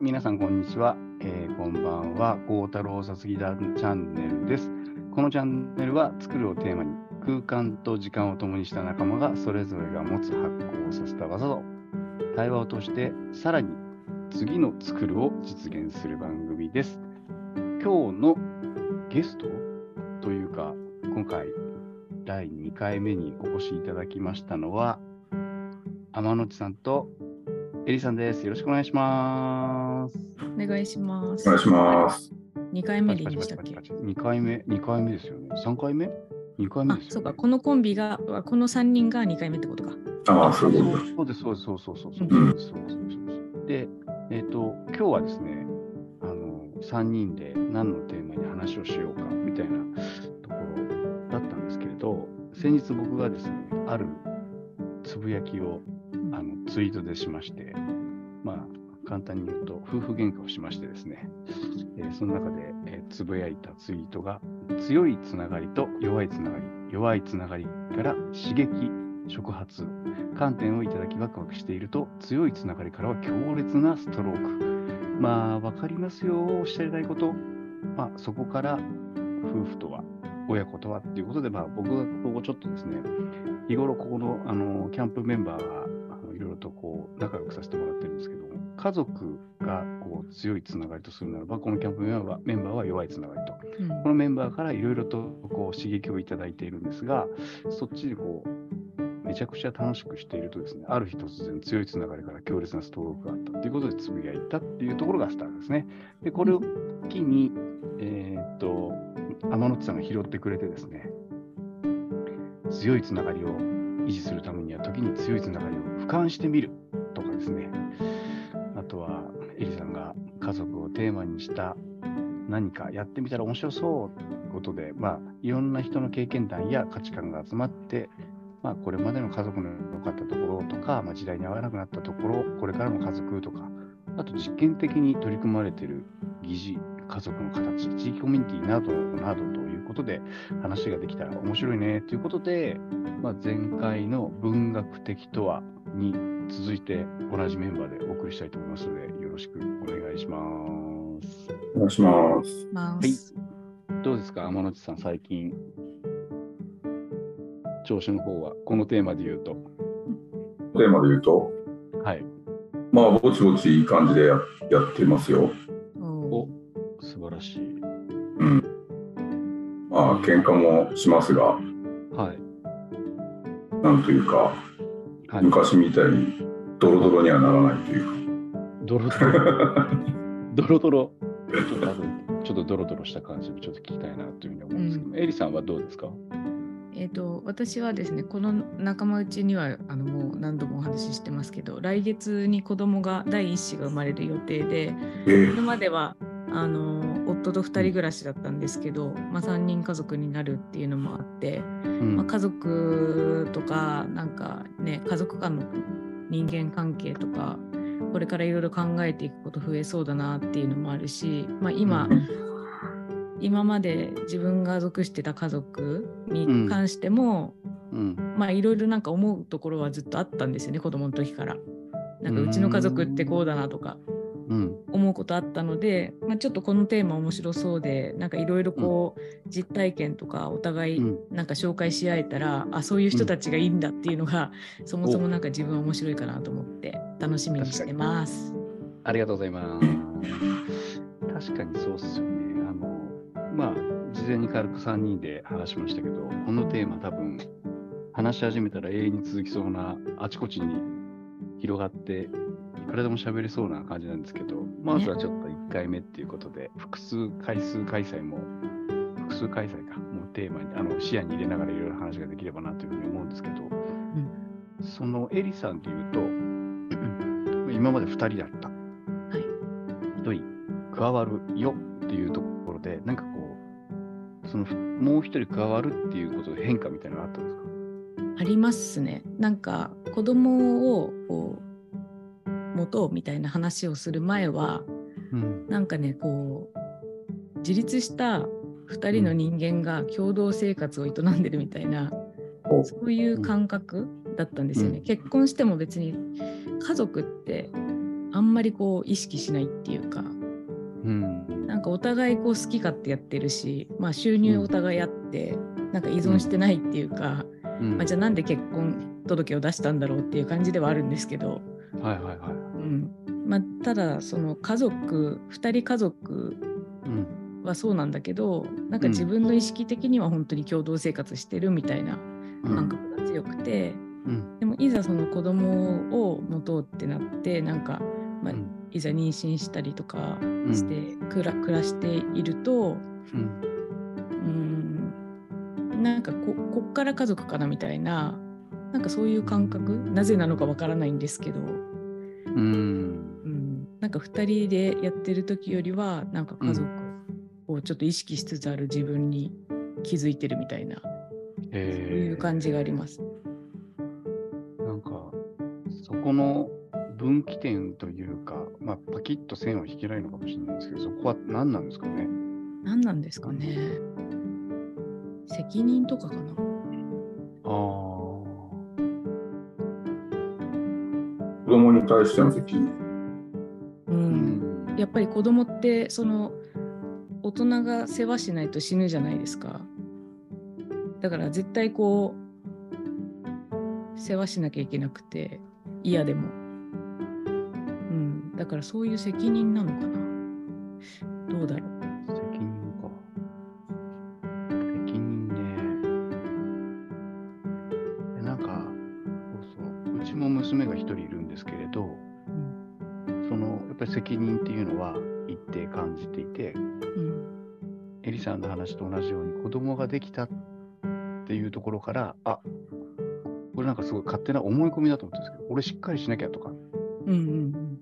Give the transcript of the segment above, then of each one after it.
皆さんこんにちは。えーこんばんは。孝太郎さつぎ団チャンネルです。このチャンネルは作るをテーマに空間と時間を共にした仲間がそれぞれが持つ発行させた技と対話を通してさらに次の作るを実現する番組です。今日のゲストというか今回第2回目にお越しいただきましたのは天野内さんとエリさんです。よろしくお願いします。お願いします。お願いします。2回目でいいんでしたっけ？2回目、2回目ですよね。3回目 ?2 回目ですよ、ね。あ、そうか、このコンビが、この3人が2回目ってことか。ああ、そういうことそうです、そうです、そうそうそうそう。うんそうですそうですそうですで、えっ、と、今日はですね、あの、3人で何のテーマに話をしようかみたいなところだったんですけれど、先日僕がですね、あるつぶやきをあのツイートでしまして、まあ、簡単に言うと、夫婦喧嘩をしましてですね、えーその中で、えーつぶやいたツイートが、強いつながりと弱いつながり、弱いつながりから刺激、触発、観点をいただきワクワクしていると、強いつながりからは強烈なストローク。まあ、わかりますよ、おっしゃりたいこと。まあ、そこから夫婦とは、親子とはっていうことで、まあ、僕がここちょっとですね、日頃ここのあのキャンプメンバーがとこう仲良くさせてもらってるんですけども、家族がこう強いつながりとするならば、このキャンプメンバーはメンバーは弱いつながりと。うんこのメンバーからいろいろとこう刺激をいただいているんですが、そっちでこう、めちゃくちゃ楽しくしているとですね、ある日突然強いつながりから強烈なストロークがあったということでつぶやいたっていうところがスタートですね。で、これを機に、えーっと、天野内さんが拾ってくれてですね、強いつながりを維持するためには、時に強いつながりを俯瞰してみるとかですね、あとは、エリさんが家族をテーマにした何かやってみたら面白そうということで、まあ、いろんな人の経験談や価値観が集まって、まあ、これまでの家族の良かったところとか、まあ、時代に合わなくなったところ、これからの家族とか、あと実験的に取り組まれている疑似家族の形、地域コミュニティなどなどとことで話ができたら面白いねということで、まあ、前回の文学的とはに続いて同じメンバーでお送りしたいと思いますので、よろしくお願いします。お願いします。まあはいどうですか、天野内さん、最近、調子の方は、このテーマで言うと。テーマで言うと、はい。まあ、ぼちぼちいい感じでややってますよ。喧嘩もしますが、はい。なんというか、はい、昔みたいにドロドロにはならないというか。ドロドロ？ドロドロ？ちょっとちょっとドロドロした感じもちょっと聞きたいなというふうに思うんですけど、エリさんはどうですか？えっ、と、私はですね、この仲間内にはあのもう何度もお話ししてますけど、来月に子供が第一子が生まれる予定で、えこれまではあの夫と2人暮らしだったんですけど、まあ、3人家族になるっていうのもあって、うんまあ、家族とかなんかね家族間の人間関係とかこれからいろいろ考えていくこと増えそうだなっていうのもあるし、まあ、今、うん今まで自分が属してた家族に関しても、うん。まあいろいろなんか思うところはずっとあったんですよね子供の時から。なんかうちの家族ってこうだなとかうん。思うことあったので、まあ、ちょっとこのテーマ面白そうでなんかいろいろこう、実体験とかお互いうんなんか紹介し合えたら、あそういう人たちがいいんだっていうのが、そもそもなんか自分は面白いかなと思って楽しみにしてます。ありがとうございます。確かにそうっすよね。あの、まあ、事前に軽く3人で話しましたけど、このテーマ多分、話し始めたら永遠に続きそうな、あちこちに広がって、いくらでも喋れそうな感じなんですけど、まずはちょっと1回目っていうことで、複数回数開催も、複数開催か、もうテーマに、あの視野に入れながらいろいろ話ができればなというふうに思うんですけど、そのエリさんで言うと、今まで2人だった。はい1人加わるよっていうところで、なんかこう、そのもう1人加わるっていうことで変化みたいなのがあったんですか？ありますね。なんか子供をこう持とうみたいな話をする前はうん。なんかねこう自立した2人の人間が共同生活を営んでるみたいな、おそういう感覚だったんですよね。うん結婚しても別に家族ってああんまりこう意識しないっていうかうん。なんかお互いこう好き勝手やってるし、まあ、収入お互いあって、なんか依存してないっていうか、うんまあ、じゃあなんで結婚届を出したんだろうっていう感じではあるんですけど、はいはいはい。うんまあ、ただその家族2人家族うん。はそうなんだけどなんか自分の意識的には本当に共同生活してるみたいなうん感覚が強くて、うん。でもいざその子供を持とうってなってなんか、まあうんいざ妊娠したりとかうんして、暮ら暮らしているとうん。うんなんかここっから家族かなみたいななんかそういう感覚なぜなのかわからないんですけど、うん。うん、なんか2人でやってる時よりはなんか家族をちょっと意識しつつある自分に気づいてるみたいな、そうえいう感じがあります。なんか、そこの分岐点というか、まあ、パキッと線を引けないのかもしれないですけど、そこは何なんですかね？何なんですかね責任とかかなああ。子供に対しての責任。う、うんん。やっぱり子供ってその大人が世話しないと死ぬじゃないですか。だから絶対こう世話しなきゃいけなくて嫌でも。うん。だからそういう責任なのかな。どうだろうじていて、うん。エリさんの話と同じように子供ができたっていうところから、あこれなんかすごい勝手な思い込みだと思ってるんですけど、俺しっかりしなきゃとか、うんうん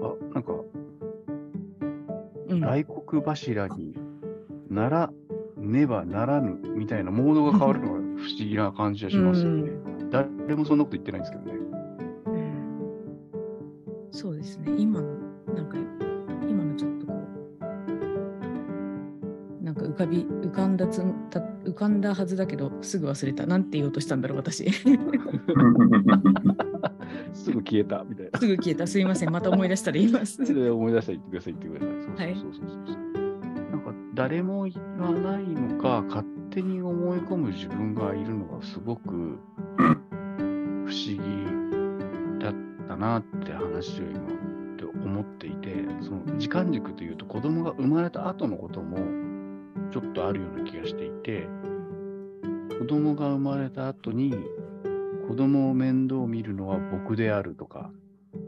あなんかうん。うん大黒柱にならねばならぬみたいなモードが変わるのが不思議な感じがしますよね。誰もそんなこと言ってないんですけどね。うん。そうですね。今かんだつた浮かんだはずだけどすぐ忘れたなんて言おうとしたんだろう私す すぐ消えたみたいな。ぐ消えたすいませんまた思い出したら言いますで思い出したら言ってください、言ってください。そうはいそうそうそうそう。なんか誰も言わないのか、勝手に思い込む自分がいるのがすごく不思議だったなって話を今って思っていて、その時間軸というと子供が生まれた後のこともちょっとあるような気がしていて、子供が生まれた後に子供を面倒見るのは僕であるとか、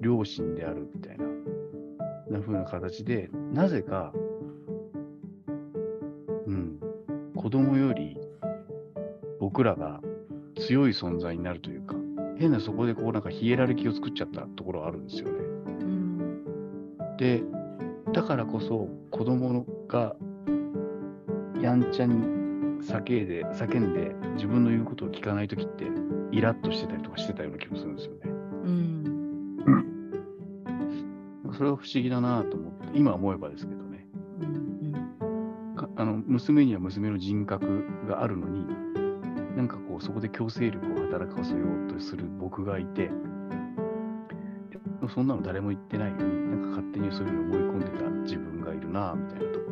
両親であるみたいな、な風な形で、なぜか、うん、子供より僕らが強い存在になるというか、変なそこでこうなんかヒエラルキーを作っちゃったところがあるんですよね。うんで、だからこそ子供がやんちゃに叫んで、叫んで自分の言うことを聞かないときって、イラッとしてたりとかしてたような気もするんですよね。うんそれは不思議だなと思って、今思えばですけどね。うんかあの娘には娘の人格があるのに、なんかこう、そこで強制力を働かせようとする僕がいて、そんなの誰も言ってないのに、なんか勝手にそういうのを思い込んでた自分がいるなみたいなとこ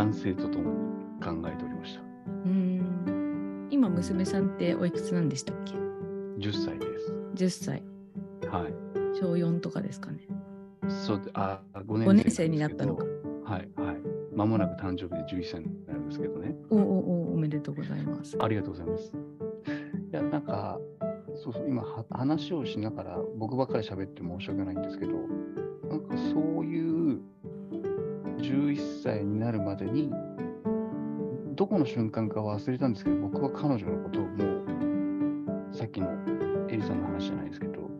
反省とともに考えておりました。うん今娘さんっておいくつなんでしたっけ？10歳です。10歳はい。小4とかですかねそうで、あ、5 5年年生になんったのか。はい、はい。まもなく誕生日で11歳になるんですけどね。おおおおめでとうございますありがとうございます。いや、なんか、そうそう、今は話をしながら、僕ばっかり喋って申し訳ないんですけど、なんかそういう11歳になるまでに、どこの瞬間か忘れたんですけど、僕は彼女のことをもう、さっきのエリさんの話じゃないですけど、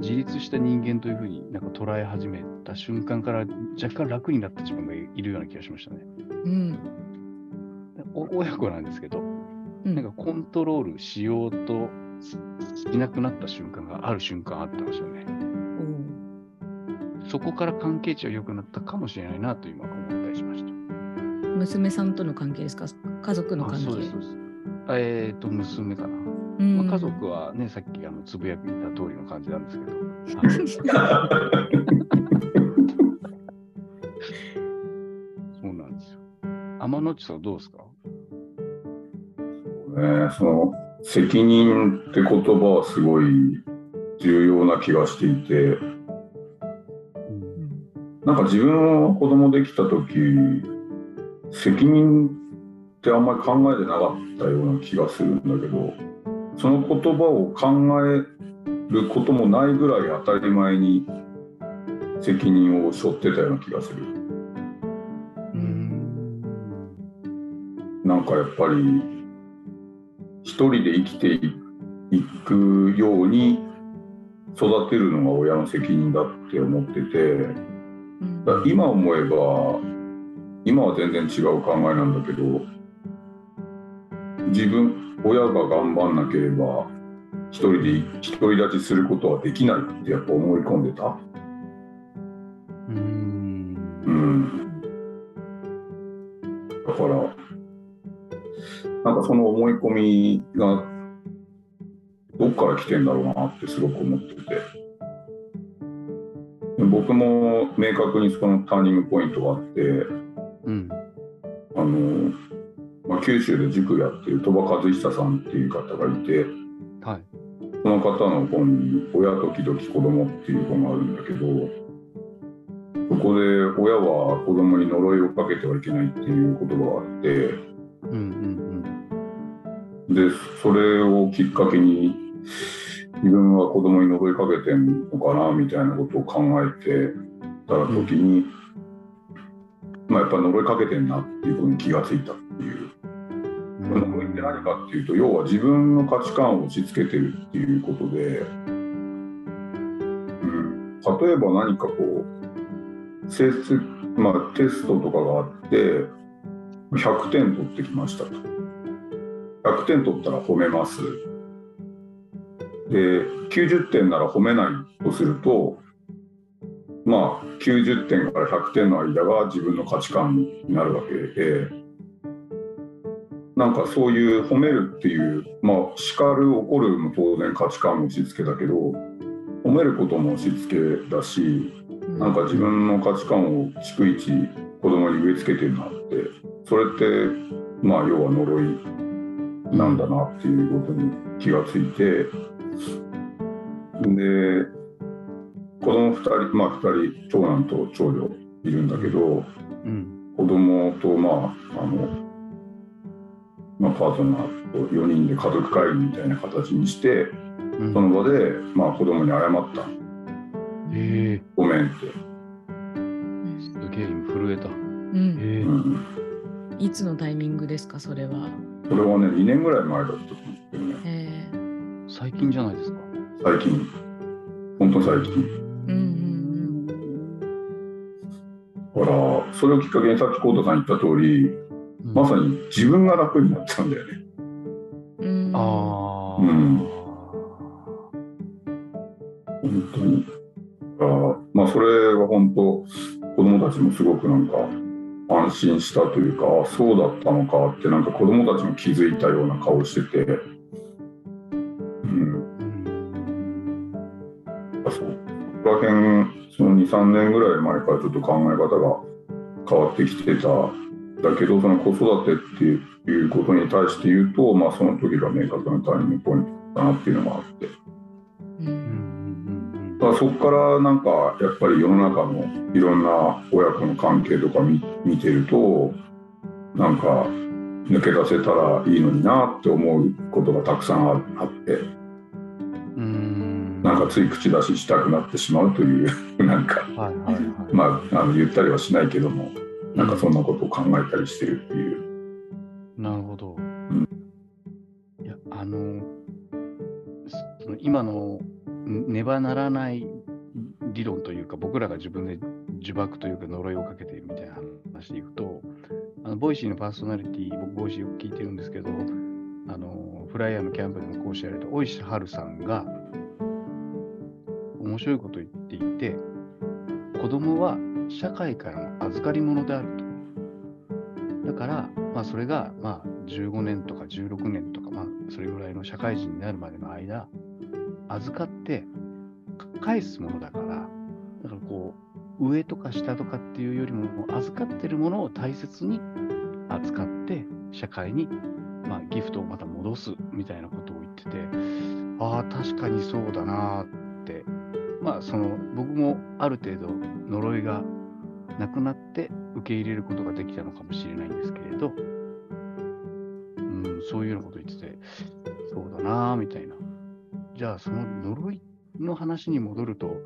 自立した人間というふうになんか捉え始めた瞬間から若干楽になった自分がいるような気がしましたね。うんお親子なんですけど、うんなんかコントロールしようとししなくなった瞬間がある瞬間あったんですよね。おそこから関係値が良くなったかもしれないなと今思ったりしました。娘さんとの関係ですか？家族のあ関係？そうです、そうです。あえっ、と、娘かな。うんまあ、家族はね、さっきあのつぶやいた通りの感じなんですけど、そうなんですよ。天野地さんどうですか？ね、その責任って言葉はすごい重要な気がしていてなんか自分は子供できた時責任ってあんまり考えてなかったような気がするんだけどその言葉を考えることもないぐらい当たり前に責任を背負ってたような気がする。んなんかやっぱり一人で生きていくように育てるのが親の責任だって思っててだ今思えば今は全然違う考えなんだけど自分親が頑張んなければ一人で独り立ちすることはできないってやっぱ思い込んでた。うん。うん、だからなんかその思い込みがどっから来てんだろうなってすごく思ってて。で僕も明確にそのターニングポイントがあってうんあの、まあ、九州で塾やってる鳥羽和久さんっていう方がいてはい。その方の本に「親時々子供っていう本があるんだけどそこで親は子供に呪いをかけてはいけないっていう言葉があってうんうんでそれをきっかけに自分は子供に呪いかけてんのかなみたいなことを考えてた時に、まあ、やっぱり呪いかけてんなっていうことに気がついたっていう。うん。呪いって何かっていうと要は自分の価値観を押し付けてるっていうことで、うん、例えば何かこう成績、まあ、テストとかがあって100点取ってきましたと100点取ったら褒めますで90点なら褒めないとするとまあ90点から100点の間が自分の価値観になるわけで。なんかそういう褒めるっていう、まあ、叱る怒るも当然価値観も押し付けだけど褒めることも押し付けだしなんか自分の価値観を逐一子供に植え付けてるなってそれってまあ要は呪いなんだなっていうことに気がついてで子供2人まあ2人長男と長女いるんだけどうん。子供とまああのまあ、パートナーと4人で家族会議みたいな形にしてうん。その場で、まあ、子供に謝った。ええ「ごめん」って、すげえ今震えた。うん。ええ。うん、いつのタイミングですか、それは？それはね2年ぐらい前だったと思うんですけどね。え。ー最近じゃないですか？最近。本当最近。うんうんだからそれをきっかけにさっき浩太さん言った通りうん。まさに自分が楽になっちゃうんだよね。うん。うん。ああ。うん。本当に。だからまあそれは本当子供たちもすごくなんか安心したというかあそうだったのかってなんか子供たちも気づいたような顔してて、ら辺その23年ぐらい前からちょっと考え方が変わってきてただけどその子育てっていうことに対して言うと、まあ、その時が明確なターニングポイントだなっていうのがあって。うんだからそこからなんかやっぱり世の中のいろんな親子の関係とか見見てるとなんか抜け出せたらいいのになって思うことがたくさんあってなんかつい口出ししたくなってしまうという なんかはいはいはい。まああの言ったりはしないけどもなんかそんなことを考えたりしてるっていう。なるほど。んいや、あの、その今のんねばならない理論というか、僕らが自分で呪縛というか呪いをかけているみたいな話でいくと、あの Voicy のパーソナリティ、僕、 Voicy よく聞いてるんですけど、あの flier のキャンプでも講師やられた尾石晴さんが、面白いことを言っていて、子供は社会からの預かり物であると。だから、まあ、それが、まあ、15年とか16年とか、まあ、それぐらいの社会人になるまでの間、預かって返すものだから、だからこう、上とか下とかっていうよりも、預かってるものを大切に扱って、社会に、まあ、ギフトをまた戻すみたいなことを言ってて、ああ、確かにそうだなって、まあ、その僕もある程度呪いがなくなって受け入れることができたのかもしれないんですけれど、うん、そういうようなこと言ってて、そうだなみたいな。じゃあ、その呪いの話に戻ると、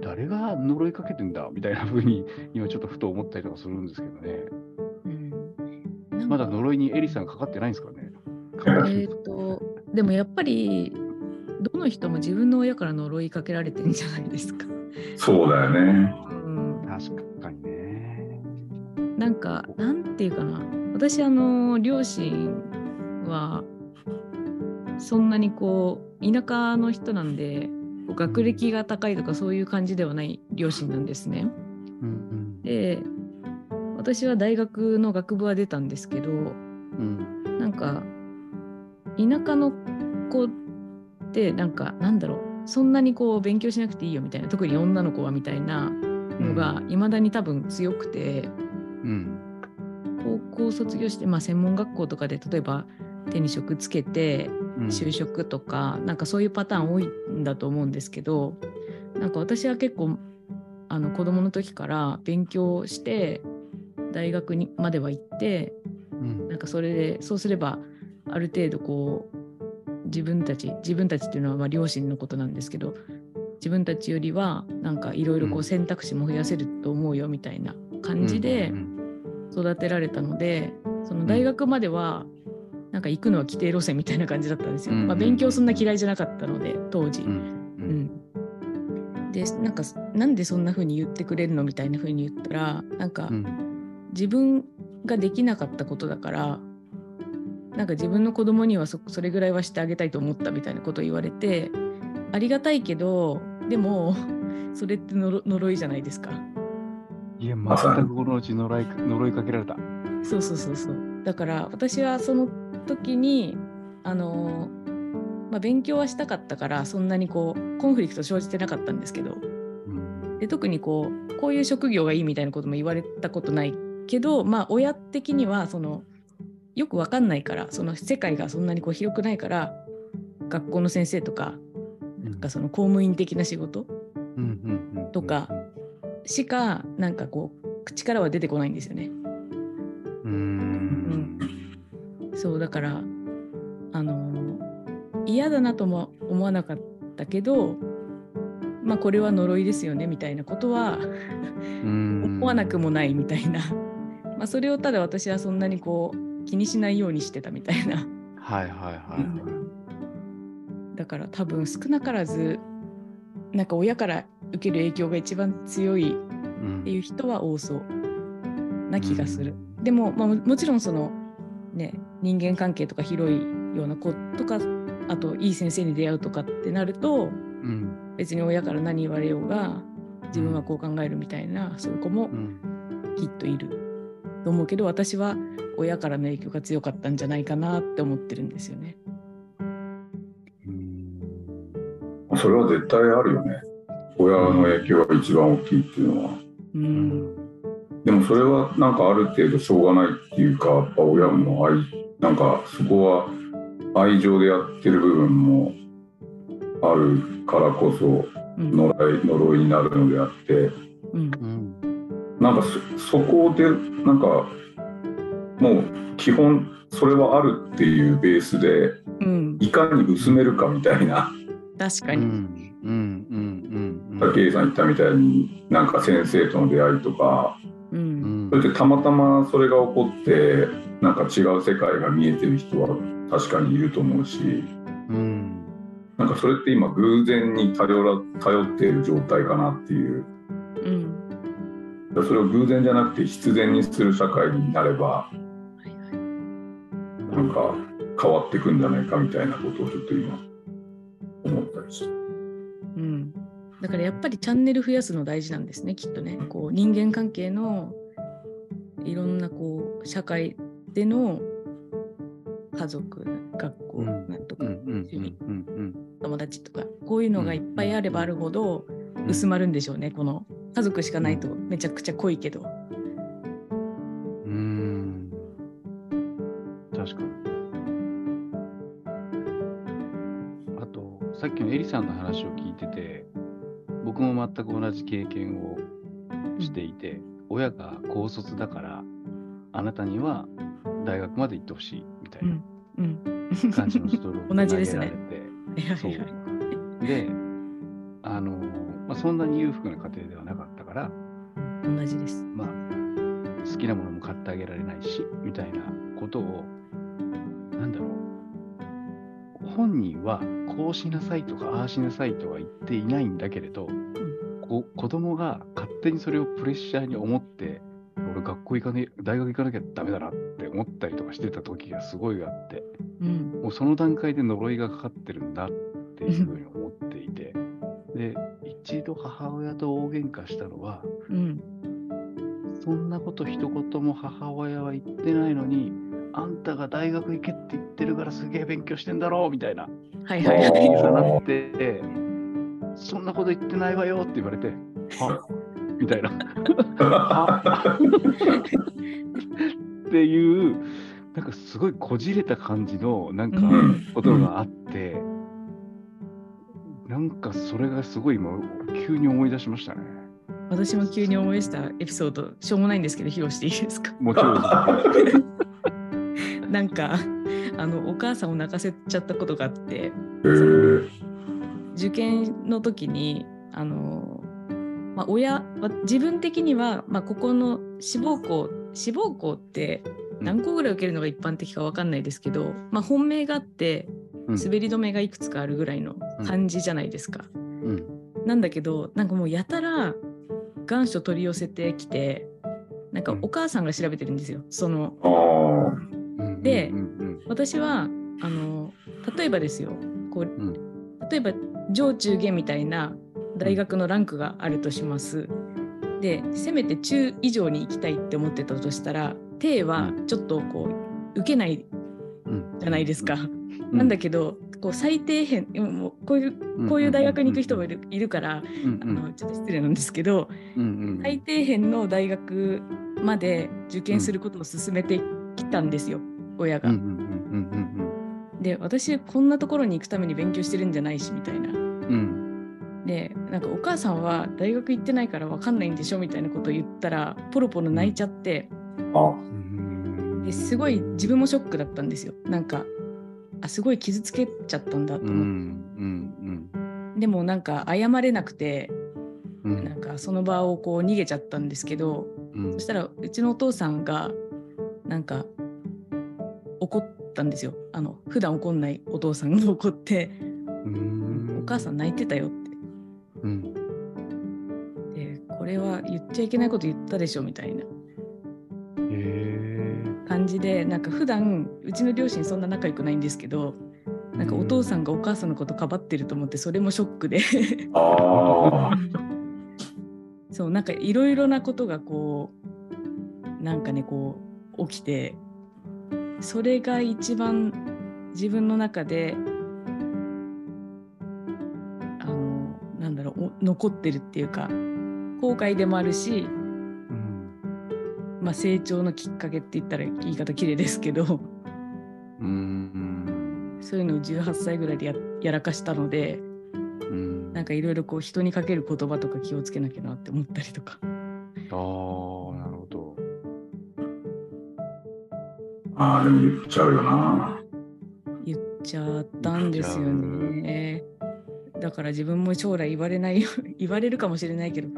誰が呪いかけてんだみたいなふうに、今ちょっとふと思ったりとかするんですけどね。うん、まだ呪いにエリさんかかってないんですかね。えっと、でもやっぱり、どの人も自分の親から呪いかけられてるんじゃないですか。そうだよね。うん、確かにね。なんか、なんていうかな。私、あの、両親は、そんなにこう田舎の人なんで学歴が高いとかそういう感じではない両親なんですね。うん、で私は大学の学部は出たんですけど、うん、なんか田舎の子ってなんかなんだろうそんなにこう勉強しなくていいよみたいな特に女の子はみたいなのがいまだに多分強くて、うん、高校卒業して、まあ、専門学校とかで例えば手に職つけて就職とか、うん、なんかそういうパターン多いんだと思うんですけどなんか私は結構あの子供の時から勉強して大学にまでは行って、うん、なんかそれでそうすればある程度こう自分たち自分たちっていうのはまあ両親のことなんですけど自分たちよりはなんかいろいろこう選択肢も増やせると思うよみたいな感じで育てられたので、その大学まではなんか行くのは規定路線みたいな感じだったんですよ。まあ、勉強そんな嫌いじゃなかったので当時。うん、でなんかなんでそんな風に言ってくれるのみたいな風に言ったらなんか、自分ができなかったことだからなんか自分の子供にはそそれぐらいはしてあげたいと思ったみたいなことを言われてありがたいけどでも それって呪いじゃないですか。いや、まさに心の内呪い呪いかけられた。そうそうそうそう。だから私はその時にあの、まあ、勉強はしたかったからそんなにこうコンフリクト生じてなかったんですけど、うん、で特にこうこういう職業がいいみたいなことも言われたことないけど、まあ、親的にはそのよく分かんないからその世界がそんなにこう広くないから学校の先生とか,、なんかその公務員的な仕事とかしかなんかこう口からは出てこないんですよね。そうだからあの嫌だなとも思わなかったけどまあこれは呪いですよねみたいなことは 思わなくもないみたいな、まあ、それをただ私はそんなにこう気にしないようにしてたみたいな。はいはいはい、はい。うん、だから多分少なからずなんか親から受ける影響が一番強いっていう人は多そうな気がする。うん、でも、まあ、もちろんそのね人間関係とか広いような子とかあといい先生に出会うとかってなると、うん、別に親から何言われようが自分はこう考えるみたいな、そういう子もきっといると思うけど私は親からの影響が強かったんじゃないかなって思ってるんですよね。それは絶対あるよね。親の影響が一番大きいっていうのは。うんでもそれはなんかある程度しょうがないっていうかやっぱ親も愛なんかそこは愛情でやってる部分もあるからこそ呪い,、呪いになるのであって、うん、なんかそこでなんかもう基本それはあるっていうベースで、いかに薄めるかみたいな。確かに、うんうんうんうん、武井さん言ったみたいになんか先生との出会いとかうん、それでたまたまそれが起こってなんか違う世界が見えてる人は確かにいると思うし、うん、なんかそれって今偶然に頼ら頼っている状態かなっていう、うん、それを偶然じゃなくて必然にする社会になれば、なんか変わっていくんじゃないかみたいなことをちょっと今思ったりして。だからやっぱりチャンネル増やすの大事なんですねきっとね。こう人間関係のいろんなこう社会での家族学校うん。なんとか、うんうん趣味うんうん。友達とかこういうのがいっぱいあればあるほどうん薄まるんでしょうね、この。家族しかないとめちゃくちゃ濃いけど。うーん。確かに。あと、さっきのエリさんの話を聞いてて、僕も全く同じ経験をしていて、親が高卒だから、あなたには大学まで行ってほしいみたいうなんうん、感じのストローク同じですね投げられて、はいそう。はいはいで、あの、まあ、そんなに裕福な家庭ではなかったから、同じです。まあ、好きなものも買ってあげられないし、みたいなことを、なんだろう、本人はこうしなさいとか、ああしなさいとは言っていないんだけれど、こ子供が勝手にそれをプレッシャーに思って、俺学校行かねえ、大学行かなきゃダメだなって思ったりとかしてた時がすごいあって、うん。もうその段階で呪いがかかってるんだっていうふう一度母親と大喧嘩したのは、うんそんなこと一言も母親は言ってないのに、あんたが大学行けって言ってるからすげえ勉強してんだろうみたいなはいはいはい。なって、そんなこと言ってないわよって言われて、は？みたいな。っていう、なんかすごいこじれた感じのなんかうんことがあって、なんかそれがすごい今、急に思い出しましたね。私も急に思い出したエピソード、しょうもないんですけど、披露していいですか？もちろん。なんか、あの、お母さんを泣かせちゃったことがあって、えー受験の時に、あの、まあ、親は、自分的には、まあ、ここの志望校、志望校って何校ぐらい受けるのが一般的かわかんないですけど、まあ、本命があって、うん滑り止めがいくつかあるぐらいの感じじゃないですか。うん。なんだけどなんかもうやたら願書取り寄せてきてなんかうん。お母さんが調べてるんですよ。そので私はあの例えばですよ。こう、ん。例えば上中下みたいな大学のランクがあるとします。でせめて中以上に行きたいって思ってたとしたら低はちょっとこう受けないうん。じゃないですか。うん。なんだけどこう最底辺もうこういうこういう大学に行く人もいるいるから、うんあのちょっと失礼なんですけど、うんうん。最底辺の大学まで受験することを勧めてきたんですよ、親が。で私こんなところに行くために勉強してるんじゃないしみたいな。うん。うんでなんかお母さんは大学行ってないから分かんないんでしょみたいなことを言ったらポロポロ泣いちゃって。あうん。ですごい自分もショックだったんですよ。なんかあすごい傷つけちゃったんだとうんう思って、ん。でもなんか謝れなくてうん。なんかその場をこう逃げちゃったんですけどうん。そしたらうちのお父さんがなんか怒ったんですよ。あの普段怒んないお父さんが怒ってうん。お母さん泣いてたよって。うん。でこれは言っちゃいけないこと言ったでしょみたいな。へえ感じでなんか普段うちの両親そんな仲良くないんですけどなんかお父さんがお母さんのことかばってると思ってそれもショックで。あ そうなんかいろいろなことがこうなんかねこう起きてそれが一番自分の中であのなんだろうお残ってるっていうか後悔でもあるし、うんまあ、成長のきっかけって言ったら言い方綺麗ですけど。うん。そういうのを18歳ぐらいでややらかしたのでうん。なんかいろいろこう人にかける言葉とか気をつけなきゃなって思ったりとか。ああなるほど。あーでも言っちゃうよな。言っちゃったんですよね。だから自分も将来言われないよ言われるかもしれないけど、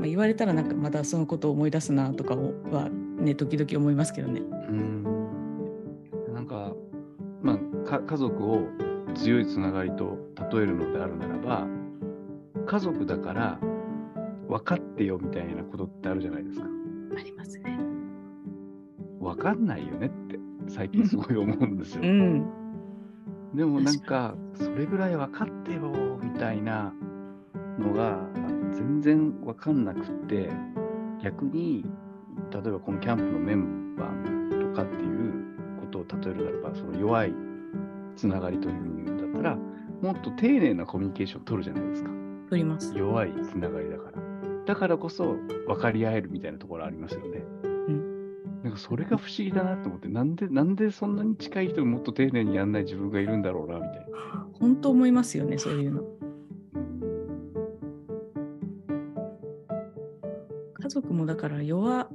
まあ、言われたらなんかまたそのことを思い出すなとかはね時々思いますけどね。うんなんかまあか家族を強いつながりと例えるのであるならば家族だから分かってよみたいなことってあるじゃないですか。ありますね。分かんないよねって最近すごい思うんですよ。うん。でもなんかそれぐらい分かってよみたいなのが全然分かんなくって逆に例えばこのキャンプのメンバーとかっていうこことを例えるならば、その弱いつながりというんだったら、もっと丁寧なコミュニケーションを取るじゃないですか。取ります。弱いつながりだから。だからこそ分かり合えるみたいなところありますよね。んなんかそれが不思議だなと思って、なんで、なんでそんなに近い人にもっと丁寧にやんない自分がいるんだろうな、みたいな。本当思いますよね、そういうの。族もだから弱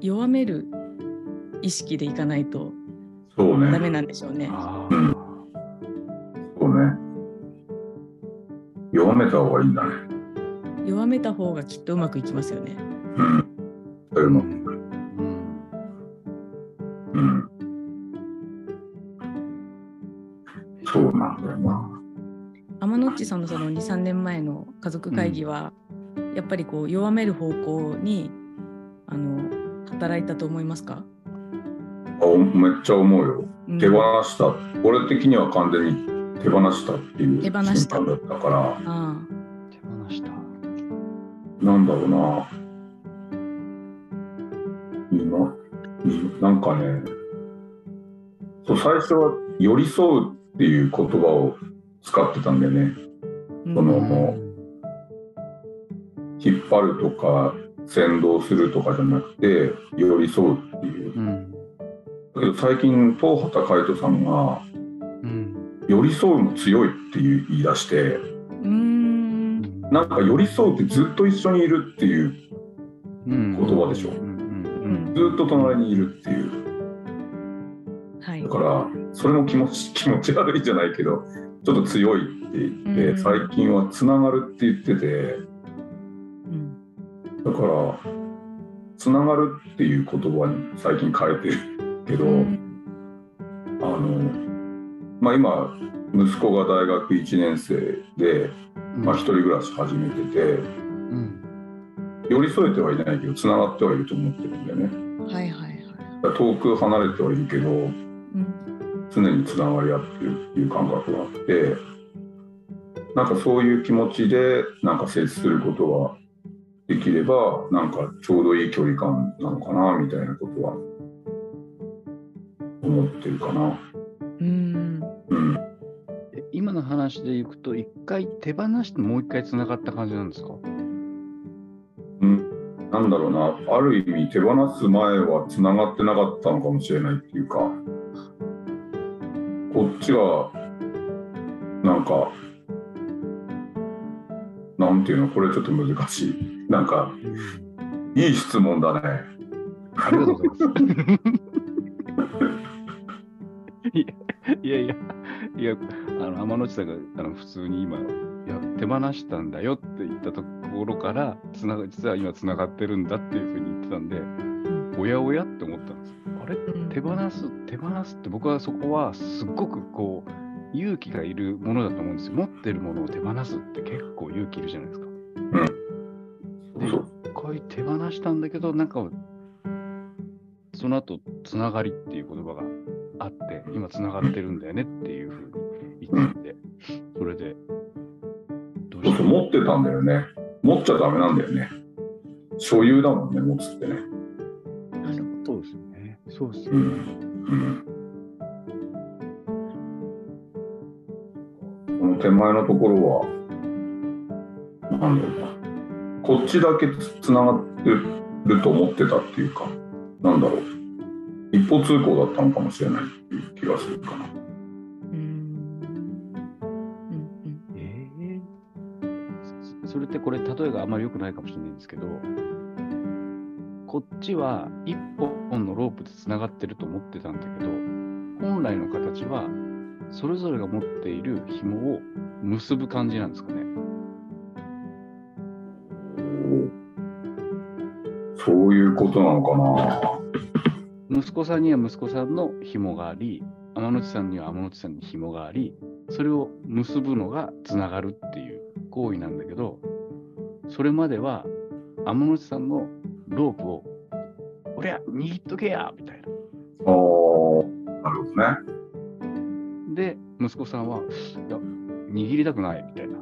弱める意識でいかないとそうね。ダメなんでしょうね。そうね。弱めた方がいいんだね。弱めた方がきっとうまくいきますよね。うん。そういうあ。の。うんうん。そうなんだよな。天野っちさんのその2、3年前の家族会議は、やっぱりこう弱める方向にあの働いたと思いますか、あおめっちゃ思うよ。うん手放した。俺的には完全に手放したっていう手放した瞬間だったから、手放した。なんだろうな。今、うんなんかね、そう最初は寄り添うっていう言葉を使ってたんだよね。うんそのも引っ張るとか先導するとかじゃなくて寄り添うっていう。うん。だけど最近東畑海人さんがうん。寄り添うも強いっていう言い出してうーん。なんか寄り添うってずっと一緒にいるっていう言言葉でしょ。うんずっと隣にいるっていう。はい。だからそれも気持ち 気持ち悪いじゃないけどちょっと強いって言って、うん。最近はつながるって言っててうんだからつながるっていう言葉に最近変えてるけど、うんあのまあ今息子が大学1年生で、うん。まあ、一人暮らし始めててうん。寄り添えてはいないけどつながってはいると思ってるんだよねはいはいはい。遠く離れてはいるけどうん常につながり合ってるっていう感覚があってなんかそういう気持ちでなんか接することができればなんかちょうどいい距離感なのかなみたいなことは思ってるかな。うん。うん、え今の話でいくと、一回手放してもう一回つながった感じなんですか？うん、なんだろうな。ある意味手放す前はつながってなかったのかもしれないっていうかこっちがなんかなんていうの？これちょっと難しいなんかいい質問だねありがとうございます。いやいや、いや、あの天野内さんがあの普通に今、いや、手放したんだよって言ったところから、つなが実は今つながってるんだっていうふうに言ってたんで、おやおやって思ったんです。あれ？うん手放す、手放すって僕はそこはすっごくこう、勇気がいるものだと思うんですよ。持ってるものを手放すって結構勇気いるじゃないですか。でそう一回手放したんだけど、なんか、その後、つながりっていう言葉があって、今つながってるんだよねっていうふうに言ってて、それで、どうしよう。そうそう持ってたんだよね持っちゃダメなんだよね所有だもんね持つってねそうですよね。そうですよね。うんうんこの手前のところはなんだろうなこっちだけつつながってると思ってたっていうかなんだろう一方通行だったのかもしれないっていう気がするかなど。うんうんええそそれってこれ、例えがあんまり良くないかもしれないんですけど、こっちは一本のロープでつながってると思ってたんだけど、本来の形は、それぞれが持っている紐を結ぶ感じなんですかね。いうことなのかな息子さんには息子さんの紐があり、天野内さんには天野内さんに紐があり、それを結ぶのがつながるっていう行為なんだけど、それまでは天野内さんのロープを、おりゃ、握っとけやみたいな。あーなるほどねで、息子さんは、いや、握りたくないみたいな、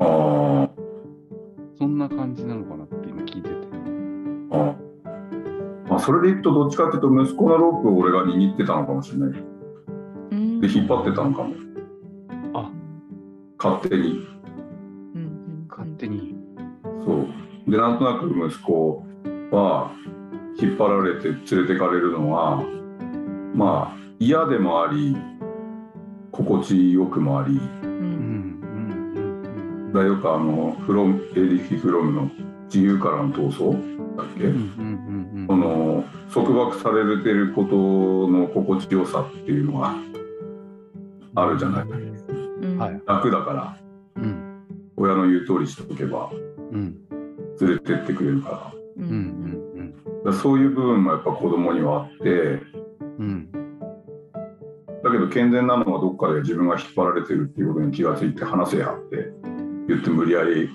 あーそんな感じなのかなって今聞いてて。あまあそれでいくとどっちかっていうと息子のロープを俺が握ってたのかもしれない。うん。で引っ張ってたのかも。あ。勝手に。うんうん。勝手に。そう。でなんとなく息子は引っ張られて連れてかれるのはまあ嫌でもあり心地よくもあり。ううん。ん。うん。うん。だよくあのフロムエリヒ・フロムの「自由からの闘争」だっけ、うんうんうんその束縛されてることの心地よさっていうのがあるじゃない？うん。はい。楽だから。うん。親の言う通りしとけばうん。連れてってくれるから。ううんうん。んだからそういう部分もやっぱ子供にはあってうん。だけど健全なのはどっかで自分が引っ張られてるっていうことに気がついて話せやって言って無理やり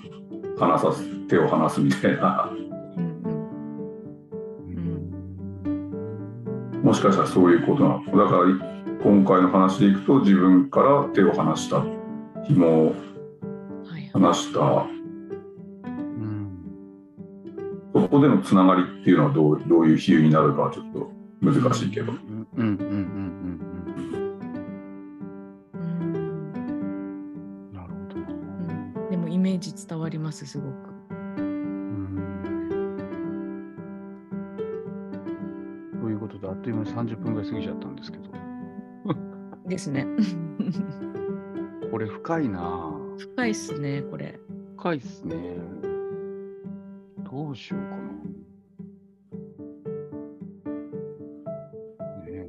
離さす手を離すみたいなもしかしたらそういうことなのだ。から今回の話でいくと自分から手を離した。紐をはい離した。うんそこでのつながりっていうのはどうどういう比喩になるかはちょっと難しいけど。うんうんうんうんうん。うん。うん。なるほどなうん。でもイメージ伝わりますすごく。っという間に30分ぐらい過ぎちゃったんですけど、ですね。これ深いなぁ深いっすねこれ。深いっすね。どうしようかな。ねえ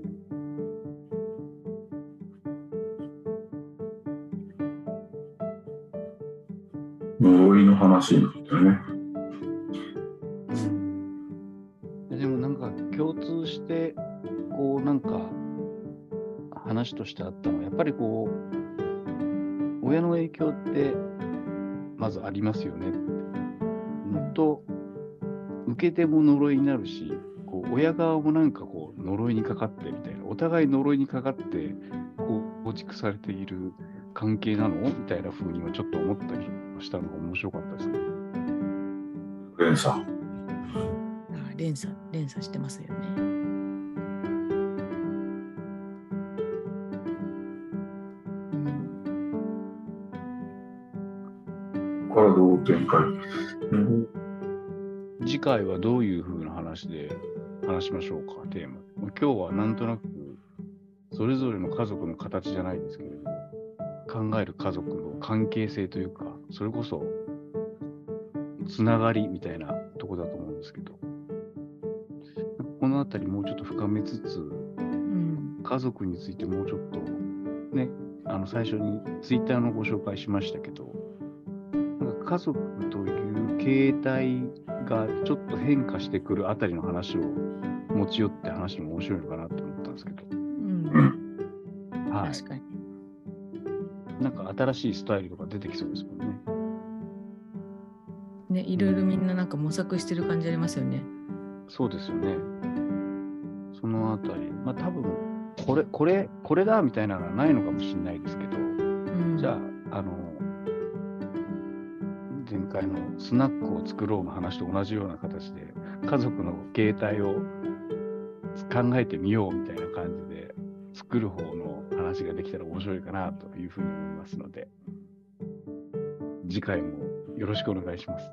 呪いの話になったよね話としてあったのはやっぱりこう親の影響ってまずありますよねのと受け手も呪いになるしこう親側もなんかこう呪いにかかってみたいなお互い呪いにかかってこう構築されている関係なの？みたいな風にはちょっと思ったりしたのが面白かったですね。連鎖あ連鎖連鎖してますよね。うんここからどう展開、次回はどういう風な話で話しましょうか、テーマ。今日はなんとなく、それぞれの家族の形じゃないですけれど、考える家族の関係性というか、それこそ、つながりみたいなとこだと思うんですけど、このあたりもうちょっと深めつつ、うん。家族についてもうちょっと、ね、あの最初にツイッターのご紹介しましたけど、家族という形態がちょっと変化してくるあたりの話を持ち寄って話も面白いのかなと思ったんですけど、うんは確かに。い。なんか新しいスタイルとか出てきそうですもんね。ねいろいろみんななんか模索してる感じありますよね。そうですよね。そのあたり、まあ多分、これ、これ、これだみたいなのはないのかもしれないですけど、うん、じゃあ、あの、前回のスナックを作ろうの話と同じような形で、家族の形態を考えてみようみたいな感じで、作る方の話ができたら面白いかなというふうに思いますので、次回もよろしくお願いします。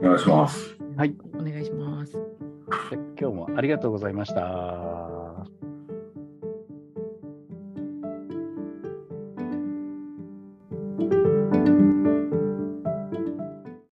お願いします。はい。お願いします。で今日もありがとうございました。